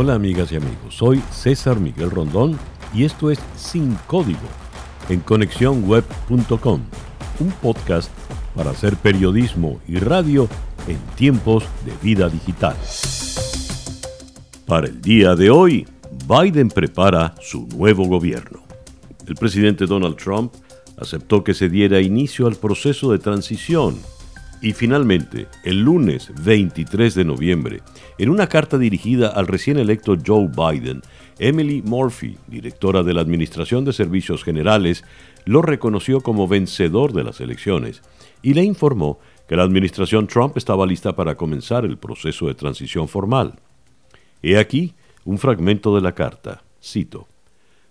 Hola amigas y amigos, soy César Miguel Rondón y esto es Sin Código en conexiónweb.com, un podcast para hacer periodismo y radio en tiempos de vida digital. Para el día de hoy, Biden prepara su nuevo gobierno. El presidente Donald Trump aceptó que se diera inicio al proceso de transición y finalmente, el lunes 23 de noviembre, en una carta dirigida al recién electo Joe Biden, Emily Murphy, directora de la Administración de Servicios Generales, lo reconoció como vencedor de las elecciones y le informó que la administración Trump estaba lista para comenzar el proceso de transición formal. He aquí un fragmento de la carta. Cito.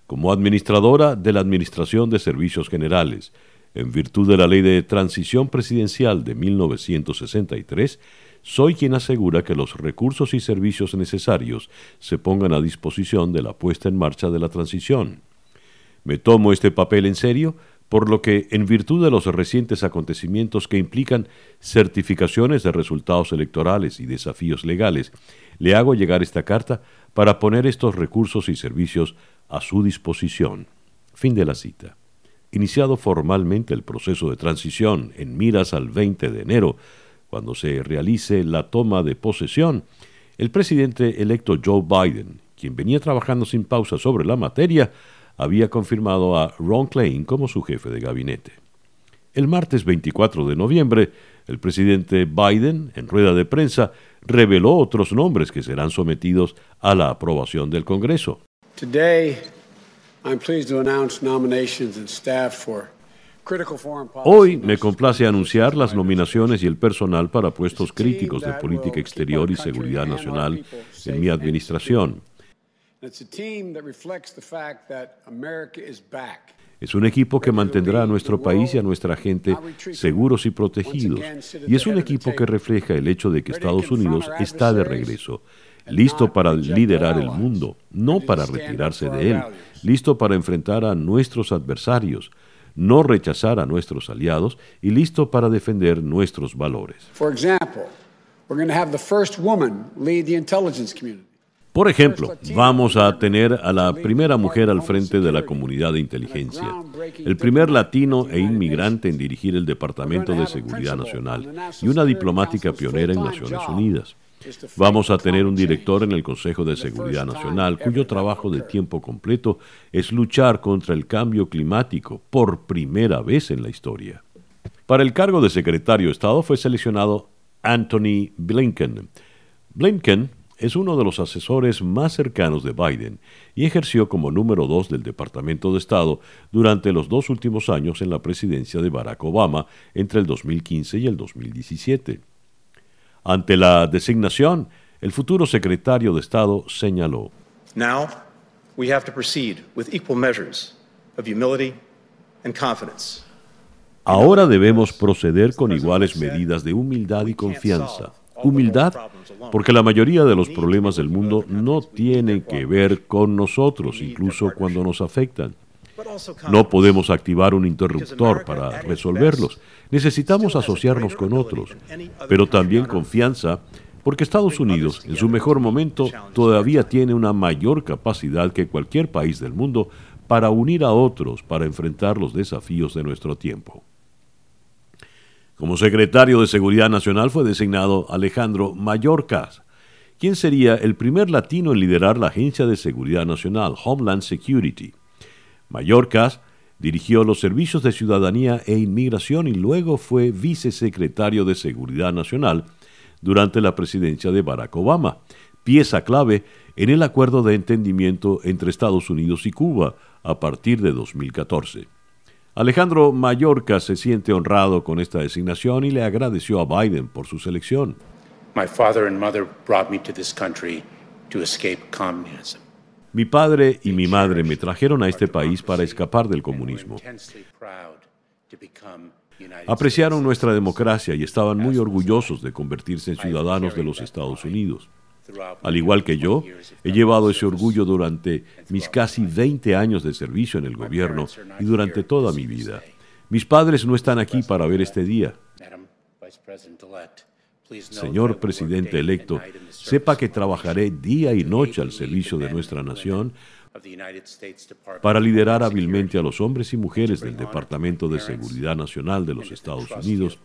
Como administradora de la Administración de Servicios Generales, en virtud de la Ley de Transición Presidencial de 1963, soy quien asegura que los recursos y servicios necesarios se pongan a disposición de la puesta en marcha de la transición. Me tomo este papel en serio, por lo que, en virtud de los recientes acontecimientos que implican certificaciones de resultados electorales y desafíos legales, le hago llegar esta carta para poner estos recursos y servicios a su disposición. Fin de la cita. Iniciado formalmente el proceso de transición en miras al 20 de enero, cuando se realice la toma de posesión, el presidente electo Joe Biden, quien venía trabajando sin pausa sobre la materia, había confirmado a Ron Klain como su jefe de gabinete. El martes 24 de noviembre, el presidente Biden, en rueda de prensa, reveló otros nombres que serán sometidos a la aprobación del Congreso. Hoy me complace anunciar las nominaciones y el personal para puestos críticos de política exterior y seguridad nacional en mi administración. Es un equipo que mantendrá a nuestro país y a nuestra gente seguros y protegidos. Y es un equipo que refleja el hecho de que Estados Unidos está de regreso listo para liderar el mundo, no para retirarse de él, listo para enfrentar a nuestros adversarios, no rechazar a nuestros aliados y listo para defender nuestros valores. Por ejemplo, vamos a tener a la primera mujer al frente de la comunidad de inteligencia, el primer latino e inmigrante en dirigir el Departamento de Seguridad Nacional y una diplomática pionera en Naciones Unidas. Vamos a tener un director en el Consejo de Seguridad Nacional cuyo trabajo de tiempo completo es luchar contra el cambio climático por primera vez en la historia. Para el cargo de secretario de Estado fue seleccionado Anthony Blinken. Blinken es uno de los asesores más cercanos de Biden y ejerció como número dos del Departamento de Estado durante los dos últimos años en la presidencia de Barack Obama entre el 2015 y el 2017. Ante la designación, el futuro secretario de Estado señaló. Now we have to proceed with equal measures of humility and confidence. Ahora debemos proceder con iguales medidas de humildad y confianza. Humildad porque la mayoría de los problemas del mundo no tienen que ver con nosotros, incluso cuando nos afectan. No podemos activar un interruptor para resolverlos. Necesitamos asociarnos con otros, pero también confianza, porque Estados Unidos, en su mejor momento, todavía tiene una mayor capacidad que cualquier país del mundo para unir a otros para enfrentar los desafíos de nuestro tiempo. Como secretario de Seguridad Nacional fue designado Alejandro Mayorkas, quien sería el primer latino en liderar la Agencia de Seguridad Nacional, Homeland Security. Mallorcas dirigió los servicios de ciudadanía e inmigración y luego fue vicesecretario de Seguridad Nacional durante la presidencia de Barack Obama, pieza clave en el acuerdo de entendimiento entre Estados Unidos y Cuba a partir de 2014. Alejandro Mallorca se siente honrado con esta designación y le agradeció a Biden por su selección. My father and mother brought me to this country to escape communism. Mi padre y mi madre me trajeron a este país para escapar del comunismo. Apreciaron nuestra democracia y estaban muy orgullosos de convertirse en ciudadanos de los Estados Unidos. Al igual que yo, he llevado ese orgullo durante mis casi 20 años de servicio en el gobierno y durante toda mi vida. Mis padres no están aquí para ver este día. Señor presidente electo, sepa que trabajaré día y noche al servicio de nuestra nación para liderar hábilmente a los hombres y mujeres del Departamento de Seguridad Nacional de los Estados Unidos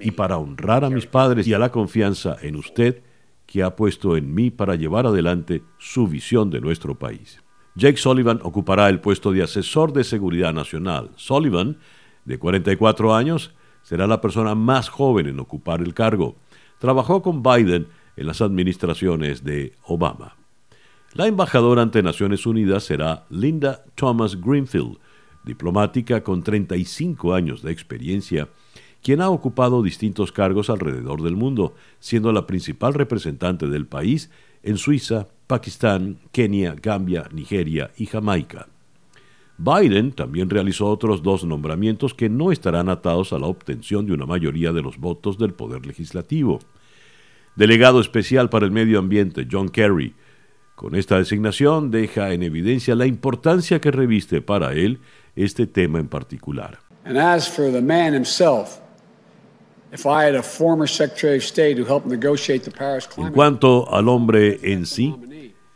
y para honrar a mis padres y a la confianza en usted que ha puesto en mí para llevar adelante su visión de nuestro país. Jake Sullivan ocupará el puesto de asesor de seguridad nacional. Sullivan, de 44 años, será la persona más joven en ocupar el cargo. Trabajó con Biden en las administraciones de Obama. La embajadora ante Naciones Unidas será Linda Thomas Greenfield, diplomática con 35 años de experiencia, quien ha ocupado distintos cargos alrededor del mundo, siendo la principal representante del país en Suiza, Pakistán, Kenia, Gambia, Nigeria y Jamaica. Biden también realizó otros dos nombramientos que no estarán atados a la obtención de una mayoría de los votos del Poder Legislativo. Delegado especial para el medio ambiente John Kerry con esta designación deja en evidencia la importancia que reviste para él este tema en particular. En cuanto al hombre en sí,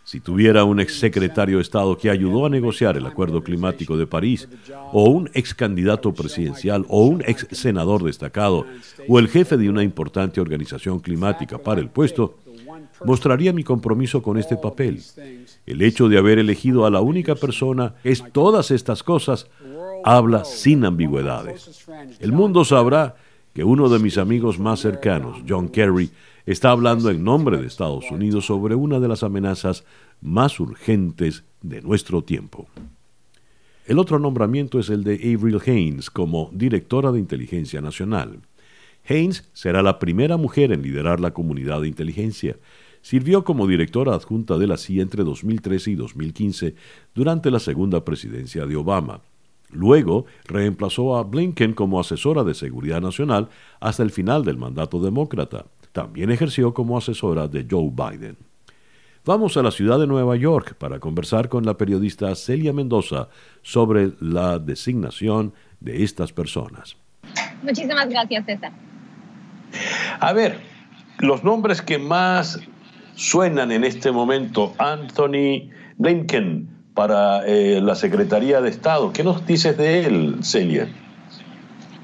si tuviera un ex secretario de Estado que ayudó a negociar el Acuerdo Climático de París, o un ex candidato presidencial, o un ex senador destacado, o el jefe de una importante organización climática para el puesto, mostraría mi compromiso con este papel. El hecho de haber elegido a la única persona es todas estas cosas habla sin ambigüedades. El mundo sabrá que uno de mis amigos más cercanos, John Kerry, está hablando en nombre de Estados Unidos sobre una de las amenazas más urgentes de nuestro tiempo. El otro nombramiento es el de Avril Haines como directora de inteligencia nacional. Haynes será la primera mujer en liderar la comunidad de inteligencia. Sirvió como directora adjunta de la CIA entre 2013 y 2015 durante la segunda presidencia de Obama. Luego reemplazó a Blinken como asesora de seguridad nacional hasta el final del mandato demócrata. También ejerció como asesora de Joe Biden. Vamos a la ciudad de Nueva York para conversar con la periodista Celia Mendoza sobre la designación de estas personas. Muchísimas gracias, César. A ver, los nombres que más suenan en este momento, Anthony Blinken para eh, la Secretaría de Estado. ¿Qué nos dices de él, Celia?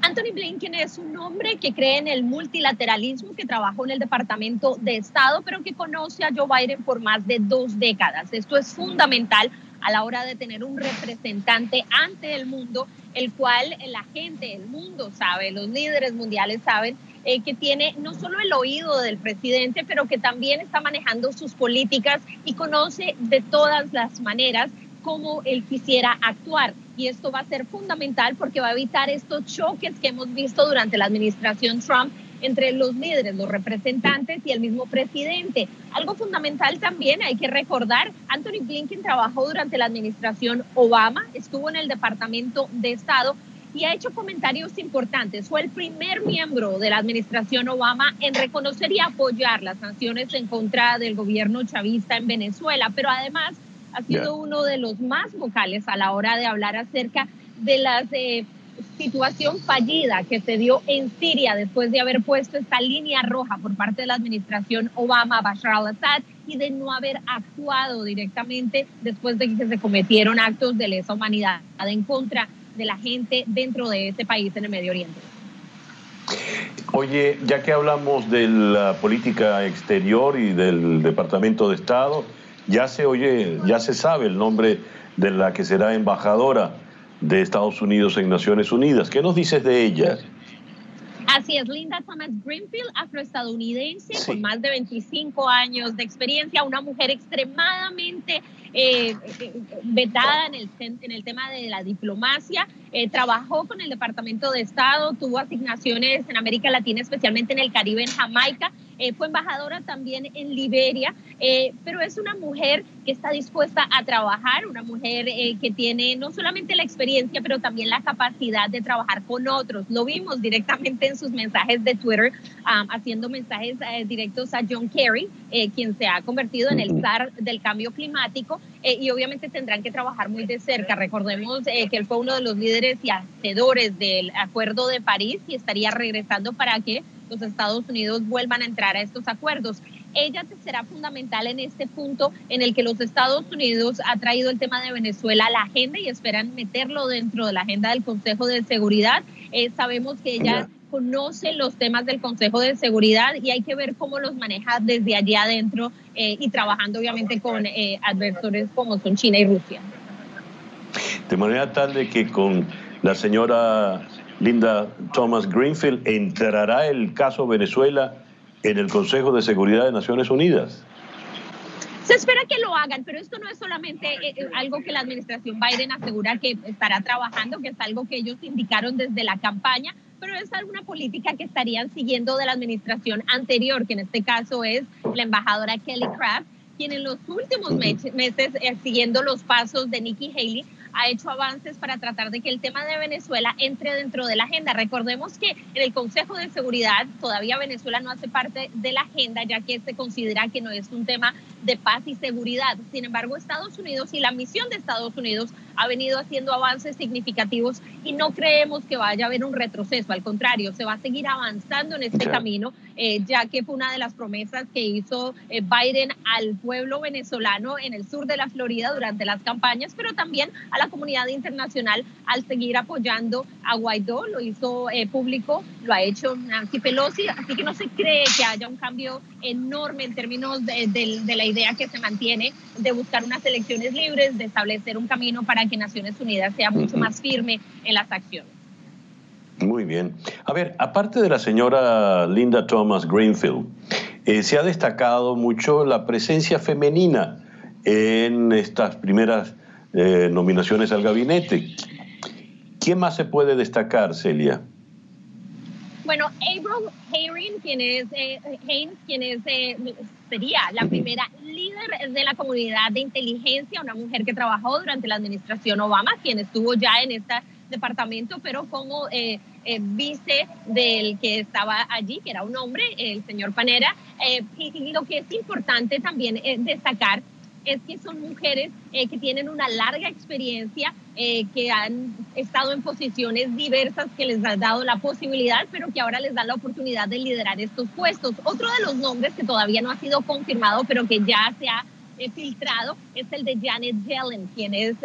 Anthony Blinken es un hombre que cree en el multilateralismo, que trabajó en el Departamento de Estado, pero que conoce a Joe Biden por más de dos décadas. Esto es fundamental a la hora de tener un representante ante el mundo, el cual la gente, el mundo sabe, los líderes mundiales saben eh, que tiene no solo el oído del presidente, pero que también está manejando sus políticas y conoce de todas las maneras cómo él quisiera actuar. Y esto va a ser fundamental porque va a evitar estos choques que hemos visto durante la administración Trump entre los líderes, los representantes y el mismo presidente. Algo fundamental también, hay que recordar, Anthony Blinken trabajó durante la administración Obama, estuvo en el Departamento de Estado y ha hecho comentarios importantes. Fue el primer miembro de la administración Obama en reconocer y apoyar las sanciones en contra del gobierno chavista en Venezuela, pero además ha sido uno de los más vocales a la hora de hablar acerca de la eh, situación fallida que se dio en Siria después de haber puesto esta línea roja por parte de la administración Obama, Bashar al-Assad, y de no haber actuado directamente después de que se cometieron actos de lesa humanidad en contra de la gente dentro de ese país en el Medio Oriente. Oye, ya que hablamos de la política exterior y del Departamento de Estado, ya se oye, ya se sabe el nombre de la que será embajadora de Estados Unidos en Naciones Unidas. ¿Qué nos dices de ella? Así es, Linda Thomas Greenfield, afroestadounidense, con más de 25 años de experiencia, una mujer extremadamente eh, vetada en el, en el tema de la diplomacia, eh, trabajó con el Departamento de Estado, tuvo asignaciones en América Latina, especialmente en el Caribe, en Jamaica, eh, fue embajadora también en Liberia, pero es una mujer que está dispuesta a trabajar, una mujer que tiene no solamente la experiencia, pero también la capacidad de trabajar con otros. Lo vimos directamente en sus mensajes de Twitter, um, haciendo mensajes directos a John Kerry, quien se ha convertido en el zar del cambio climático eh, y obviamente tendrán que trabajar muy de cerca. Recordemos eh, que él fue uno de los líderes y hacedores del Acuerdo de París y estaría regresando para que los Estados Unidos vuelvan a entrar a estos acuerdos. Ella será fundamental en este punto en el que los Estados Unidos ha traído el tema de Venezuela a la agenda y esperan meterlo dentro de la agenda del Consejo de Seguridad. Eh, sabemos que ella conoce los temas del Consejo de Seguridad y hay que ver cómo los maneja desde allí adentro eh, y trabajando obviamente con eh, adversores como son China y Rusia. De manera tal de que con la señora Linda Thomas Greenfield entrará el caso Venezuela en el Consejo de Seguridad de Naciones Unidas. Se espera que lo hagan, pero esto no es solamente eh, eh, algo que la administración Biden asegura que estará trabajando, que es algo que ellos indicaron desde la campaña, pero es alguna política que estarían siguiendo de la administración anterior, que en este caso es la embajadora Kelly Craft, quien en los últimos meses, eh, siguiendo los pasos de Nikki Haley, ha hecho avances para tratar de que el tema de Venezuela entre dentro de la agenda. Recordemos que en el Consejo de Seguridad todavía Venezuela no hace parte de la agenda, ya que se considera que no es un tema de paz y seguridad. Sin embargo, Estados Unidos y la misión de Estados Unidos ha venido haciendo avances significativos y no creemos que vaya a haber un retroceso. Al contrario, se va a seguir avanzando en este camino, eh, ya que fue una de las promesas que hizo eh, Biden al pueblo venezolano en el sur de la Florida durante las campañas, pero también a la comunidad internacional al seguir apoyando a Guaidó. Lo hizo eh, público, lo ha hecho Nancy Pelosi, así que no se cree que haya un cambio enorme en términos de, de la idea que se mantiene de buscar unas elecciones libres, de establecer un camino para que Naciones Unidas sea mucho más firme en las acciones. Muy bien. A ver, aparte de la señora Linda Thomas Greenfield, eh, se ha destacado mucho la presencia femenina en estas primeras eh, nominaciones al gabinete. ¿Quién más se puede destacar, Celia? Bueno, April Haynes, quien es, eh, quien es, eh, sería la primera líder de la comunidad de inteligencia, una mujer que trabajó durante la administración Obama, quien estuvo ya en este departamento, pero como vice del que estaba allí, que era un hombre, el señor Panera. y, lo que es importante también destacar es que son mujeres eh, que tienen una larga experiencia, eh, que han estado en posiciones diversas que les han dado la posibilidad, pero que ahora les dan la oportunidad de liderar estos puestos. Otro de los nombres que todavía no ha sido confirmado, pero que ya se ha eh, filtrado, es el de Janet Yellen, quien es,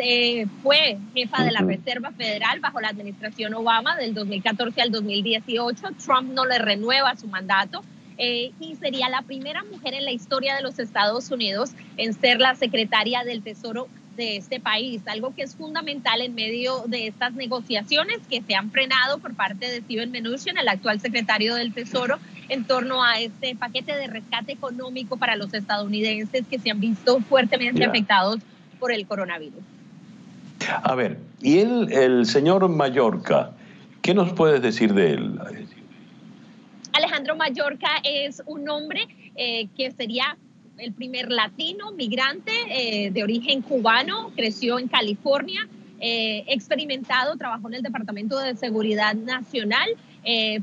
fue jefa de la Reserva Federal bajo la administración Obama del 2014 al 2018. Trump no le renueva su mandato eh, y sería la primera mujer en la historia de los Estados Unidos en ser la secretaria del Tesoro de este país, algo que es fundamental en medio de estas negociaciones que se han frenado por parte de Steven Mnuchin, el actual secretario del Tesoro, en torno a este paquete de rescate económico para los estadounidenses que se han visto fuertemente afectados por el coronavirus. A ver, y el, el señor Mallorca, ¿qué nos puedes decir de él? Alejandro Mallorca es un hombre eh, que sería el primer latino migrante eh, de origen cubano, creció en California, eh, experimentado, trabajó en el Departamento de Seguridad Nacional,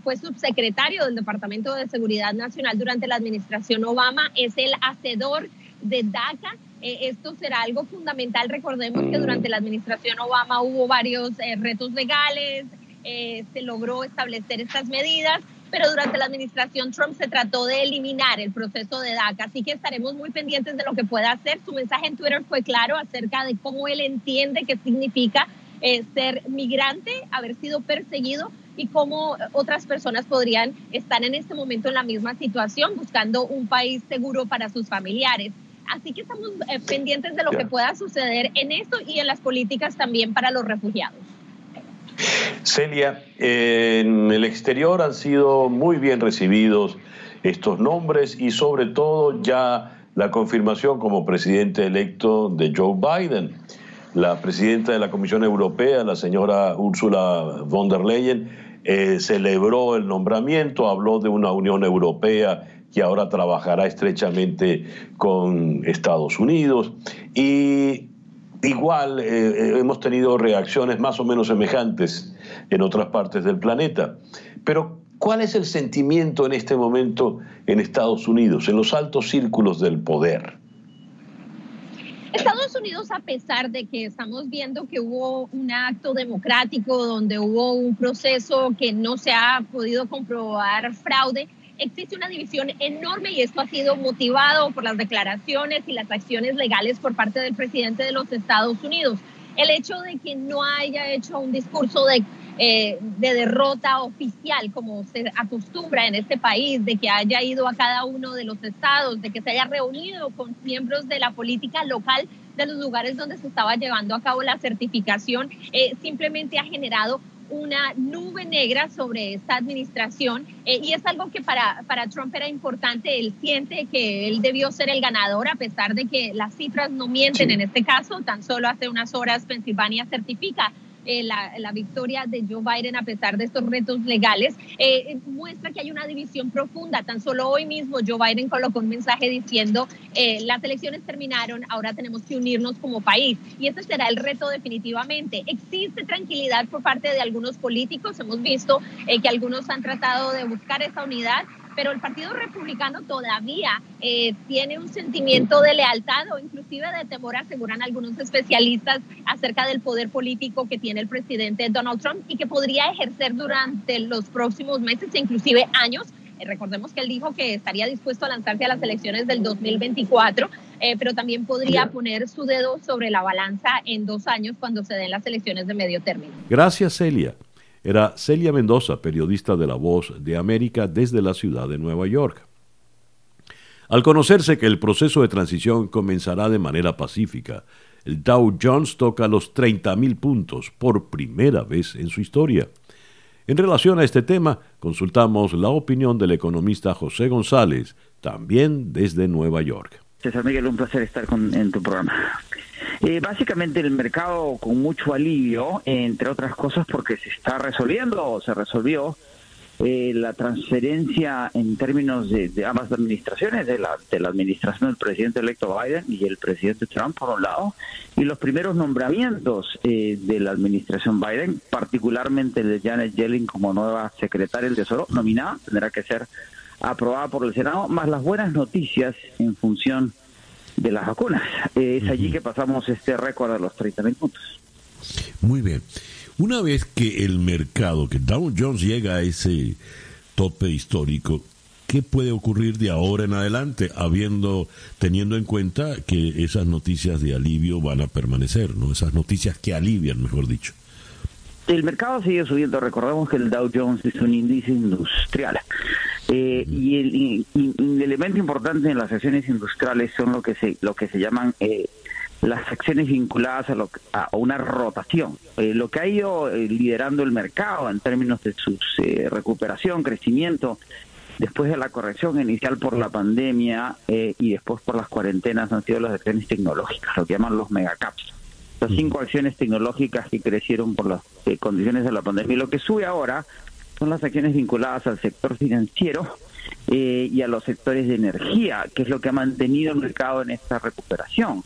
fue subsecretario del Departamento de Seguridad Nacional durante la administración Obama, es el hacedor de DACA. esto será algo fundamental. Recordemos que durante la administración Obama hubo varios retos legales, se logró establecer estas medidas pero durante la administración Trump se trató de eliminar el proceso de DACA, así que estaremos muy pendientes de lo que pueda hacer. Su mensaje en Twitter fue claro acerca de cómo él entiende que significa eh, ser migrante, haber sido perseguido y cómo otras personas podrían estar en este momento en la misma situación buscando un país seguro para sus familiares. Así que estamos eh, pendientes de lo que pueda suceder en esto y en las políticas también para los refugiados. Celia, en el exterior han sido muy bien recibidos estos nombres y sobre todo ya la confirmación como presidente electo de Joe Biden. La presidenta de la Comisión Europea, la señora Ursula von der Leyen, eh, celebró el nombramiento, habló de una Unión Europea que ahora trabajará estrechamente con Estados Unidos y Igual eh, eh, hemos tenido reacciones más o menos semejantes en otras partes del planeta. Pero, ¿cuál es el sentimiento en este momento en Estados Unidos, en los altos círculos del poder? Estados Unidos, a pesar de que estamos viendo que hubo un acto democrático donde hubo un proceso que no se ha podido comprobar fraude, existe una división enorme y esto ha sido motivado por las declaraciones y las acciones legales por parte del presidente de los Estados Unidos. El hecho de que no haya hecho un discurso de, eh, de derrota oficial como se acostumbra en este país, de que haya ido a cada uno de los estados, de que se haya reunido con miembros de la política local de los lugares donde se estaba llevando a cabo la certificación, eh, simplemente ha generado una nube negra sobre esta administración eh, y es algo que para, para Trump era importante. Él siente que él debió ser el ganador a pesar de que las cifras no mienten en este caso. Tan solo hace unas horas Pensilvania certifica eh, la, victoria de Joe Biden a pesar de estos retos legales, eh, muestra que hay una división profunda. Tan solo hoy mismo Joe Biden colocó un mensaje diciendo, eh, las elecciones terminaron, ahora tenemos que unirnos como país. Y ese será el reto definitivamente. Existe tranquilidad por parte de algunos políticos. Hemos visto que algunos han tratado de buscar esa unidad pero el Partido Republicano todavía eh, tiene un sentimiento de lealtad o inclusive de temor, aseguran algunos especialistas, acerca del poder político que tiene el presidente Donald Trump y que podría ejercer durante los próximos meses e inclusive años. Eh, recordemos que él dijo que estaría dispuesto a lanzarse a las elecciones del 2024, eh, pero también podría poner su dedo sobre la balanza en dos años cuando se den las elecciones de medio término. Gracias, Celia era Celia Mendoza, periodista de La Voz de América desde la ciudad de Nueva York. Al conocerse que el proceso de transición comenzará de manera pacífica, el Dow Jones toca los 30.000 puntos por primera vez en su historia. En relación a este tema, consultamos la opinión del economista José González, también desde Nueva York. César Miguel, un placer estar en tu programa. Eh, básicamente el mercado con mucho alivio, entre otras cosas porque se está resolviendo o se resolvió eh, la transferencia en términos de, ambas administraciones, de la, de la administración del presidente electo Biden y el presidente Trump por un lado, y los primeros nombramientos eh, de la administración Biden, particularmente de Janet Yellen como nueva secretaria del Tesoro, nominada, tendrá que ser aprobada por el Senado, más las buenas noticias en función de las vacunas. es allí que pasamos este récord de los 30 mil puntos. Muy bien. Una vez que el mercado, que Dow Jones llega a ese tope histórico, ¿qué puede ocurrir de ahora en adelante, habiendo, teniendo en cuenta que esas noticias de alivio van a permanecer, ¿no? Esas noticias que alivian, mejor dicho. El mercado sigue subiendo. Recordemos que el Dow Jones es un índice industrial. Eh, y, el, elemento importante en las acciones industriales son lo que se, lo que se llaman eh, las acciones vinculadas a, lo, a una rotación. Eh, lo que ha ido liderando el mercado en términos de su recuperación, crecimiento, después de la corrección inicial por la pandemia y después por las cuarentenas han sido las acciones tecnológicas, lo que llaman los megacaps. Las cinco acciones tecnológicas que crecieron por las condiciones de la pandemia. Y lo que sube ahora son las acciones vinculadas al sector financiero eh, y a los sectores de energía, que es lo que ha mantenido el mercado en esta recuperación.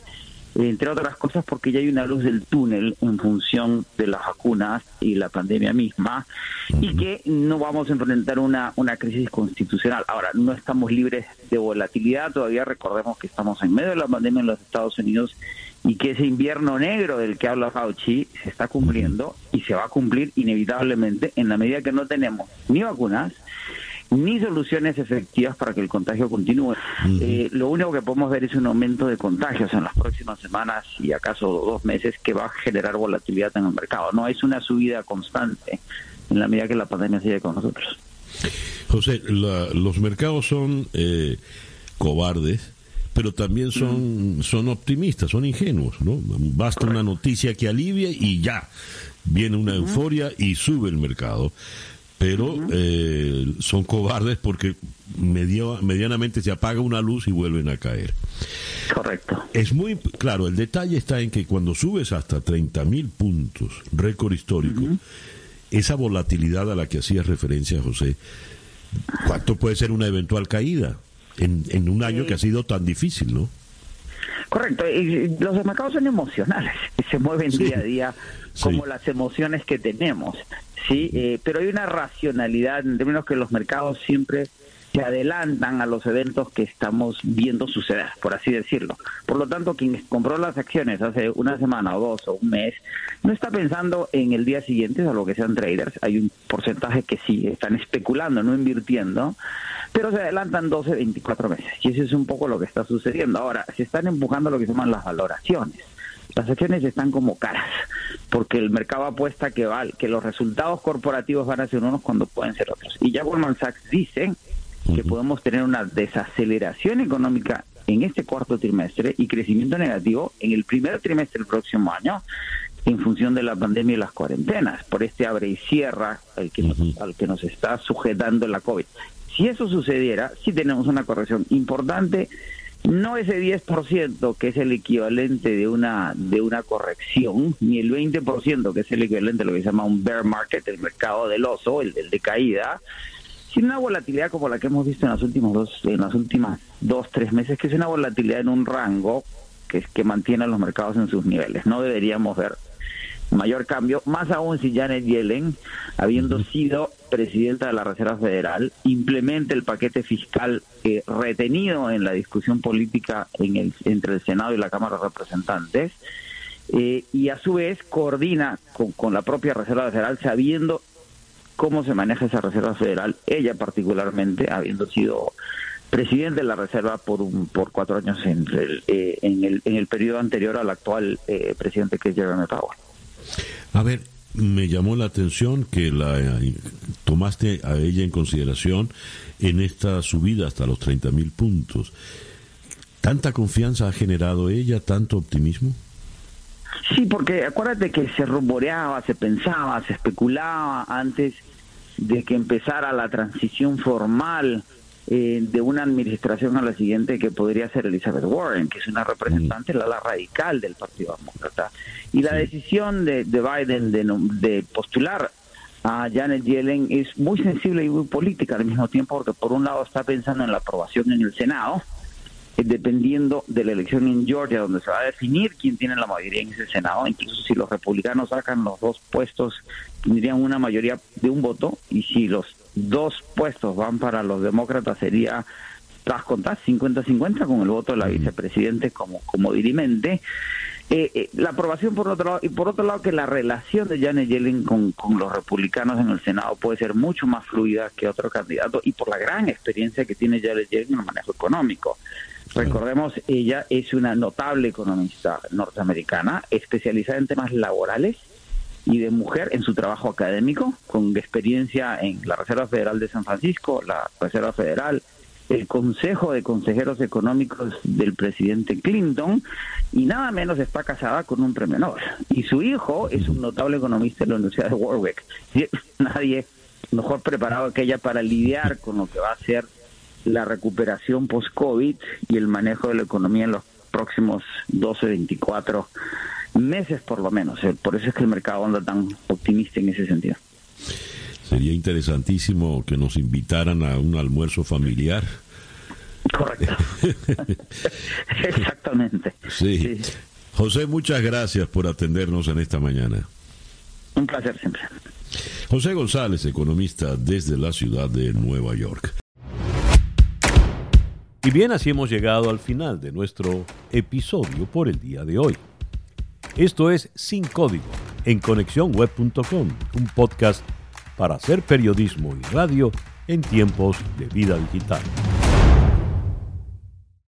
Entre otras cosas porque ya hay una luz del túnel en función de las vacunas y la pandemia misma y que no vamos a enfrentar una, una crisis constitucional. Ahora, no estamos libres de volatilidad, todavía recordemos que estamos en medio de la pandemia en los Estados Unidos y que ese invierno negro del que habla Fauci se está cumpliendo y se va a cumplir inevitablemente en la medida que no tenemos ni vacunas ni soluciones efectivas para que el contagio continúe. Eh, lo único que podemos ver es un aumento de contagios en las próximas semanas y acaso dos meses que va a generar volatilidad en el mercado. No es una subida constante en la medida que la pandemia sigue con nosotros. José, los mercados son eh, cobardes pero también son, son optimistas, son ingenuos, ¿no? Basta una noticia que alivie y ya, viene una euforia y sube el mercado. Pero eh, son cobardes porque medianamente se apaga una luz y vuelven a caer. Correcto. Es muy claro, el detalle está en que cuando subes hasta 30 mil puntos, récord histórico, esa volatilidad a la que hacías referencia, José, ¿cuánto puede ser una eventual caída? En, un año que ha sido tan difícil, ¿no? Correcto, y los mercados son emocionales, se mueven día a día como las emociones que tenemos, sí, eh, pero hay una racionalidad en términos que los mercados siempre se adelantan a los eventos que estamos viendo suceder, por así decirlo. Por lo tanto, quien compró las acciones hace una semana o dos o un mes, no está pensando en el día siguiente, salvo que sean traders. Hay un porcentaje que sí, están especulando, no invirtiendo, pero se adelantan 12, 24 meses. Y eso es un poco lo que está sucediendo. Ahora, se están empujando lo que se llaman las valoraciones las acciones están como caras, porque el mercado apuesta que, va, que los resultados corporativos van a ser unos cuando pueden ser otros. Y ya Goldman Sachs dice que podemos tener una desaceleración económica en este cuarto trimestre y crecimiento negativo en el primer trimestre del próximo año en función de la pandemia y las cuarentenas, por este abre y cierra al que, nos, al que nos está sujetando la COVID. Si eso sucediera, sí tenemos una corrección importante, no ese 10% que es el equivalente de una de una corrección, ni el 20% que es el equivalente de lo que se llama un bear market, el mercado del oso, el, del de caída, sin una volatilidad como la que hemos visto en las últimas dos, en las últimas dos, tres meses, que es una volatilidad en un rango que, que mantiene a los mercados en sus niveles. No deberíamos ver mayor cambio, más aún si Janet Yellen, habiendo sido presidenta de la Reserva Federal, implementa el paquete fiscal eh, retenido en la discusión política en el, entre el Senado y la Cámara de Representantes, eh, y a su vez coordina con, con la propia Reserva Federal, sabiendo cómo se maneja esa Reserva Federal, ella particularmente, habiendo sido presidente de la Reserva por un, por cuatro años en el, eh, en el, en el periodo anterior al actual eh, presidente que es Jeremy Powell. A ver, me llamó la atención que la eh, tomaste a ella en consideración en esta subida hasta los 30 mil puntos. ¿Tanta confianza ha generado ella, tanto optimismo? Sí, porque acuérdate que se rumoreaba, se pensaba, se especulaba antes de que empezara la transición formal eh, de una administración a la siguiente que podría ser Elizabeth Warren, que es una representante la ala radical del Partido Demócrata. Y la decisión de, de Biden de, de postular a Janet Yellen es muy sensible y muy política al mismo tiempo, porque por un lado está pensando en la aprobación en el Senado, eh, dependiendo de la elección en Georgia, donde se va a definir quién tiene la mayoría en ese Senado, incluso si los republicanos sacan los dos puestos, tendrían una mayoría de un voto, y si los dos puestos van para los demócratas, sería tras contar 50-50 con el voto de la vicepresidente como, como dirimente. Eh, eh, la aprobación por otro lado, y por otro lado que la relación de Janet Yellen con, con los republicanos en el Senado puede ser mucho más fluida que otro candidato y por la gran experiencia que tiene Janet Yellen en el manejo económico. Recordemos, ella es una notable economista norteamericana, especializada en temas laborales y de mujer en su trabajo académico, con experiencia en la Reserva Federal de San Francisco, la Reserva Federal, el Consejo de Consejeros Económicos del presidente Clinton, y nada menos está casada con un premio Nobel. Y su hijo es un notable economista de la Universidad de Warwick. Nadie mejor preparado que ella para lidiar con lo que va a ser la recuperación post-COVID y el manejo de la economía en los próximos 12, 24 meses por lo menos. Eh, por eso es que el mercado anda tan optimista en ese sentido. Sería interesantísimo que nos invitaran a un almuerzo familiar. Correcto. Exactamente. Sí. José, muchas gracias por atendernos en esta mañana. Un placer siempre. José González, economista desde la ciudad de Nueva York. Y bien, así hemos llegado al final de nuestro episodio por el día de hoy. Esto es Sin Código en conexiónweb.com, un podcast para hacer periodismo y radio en tiempos de vida digital.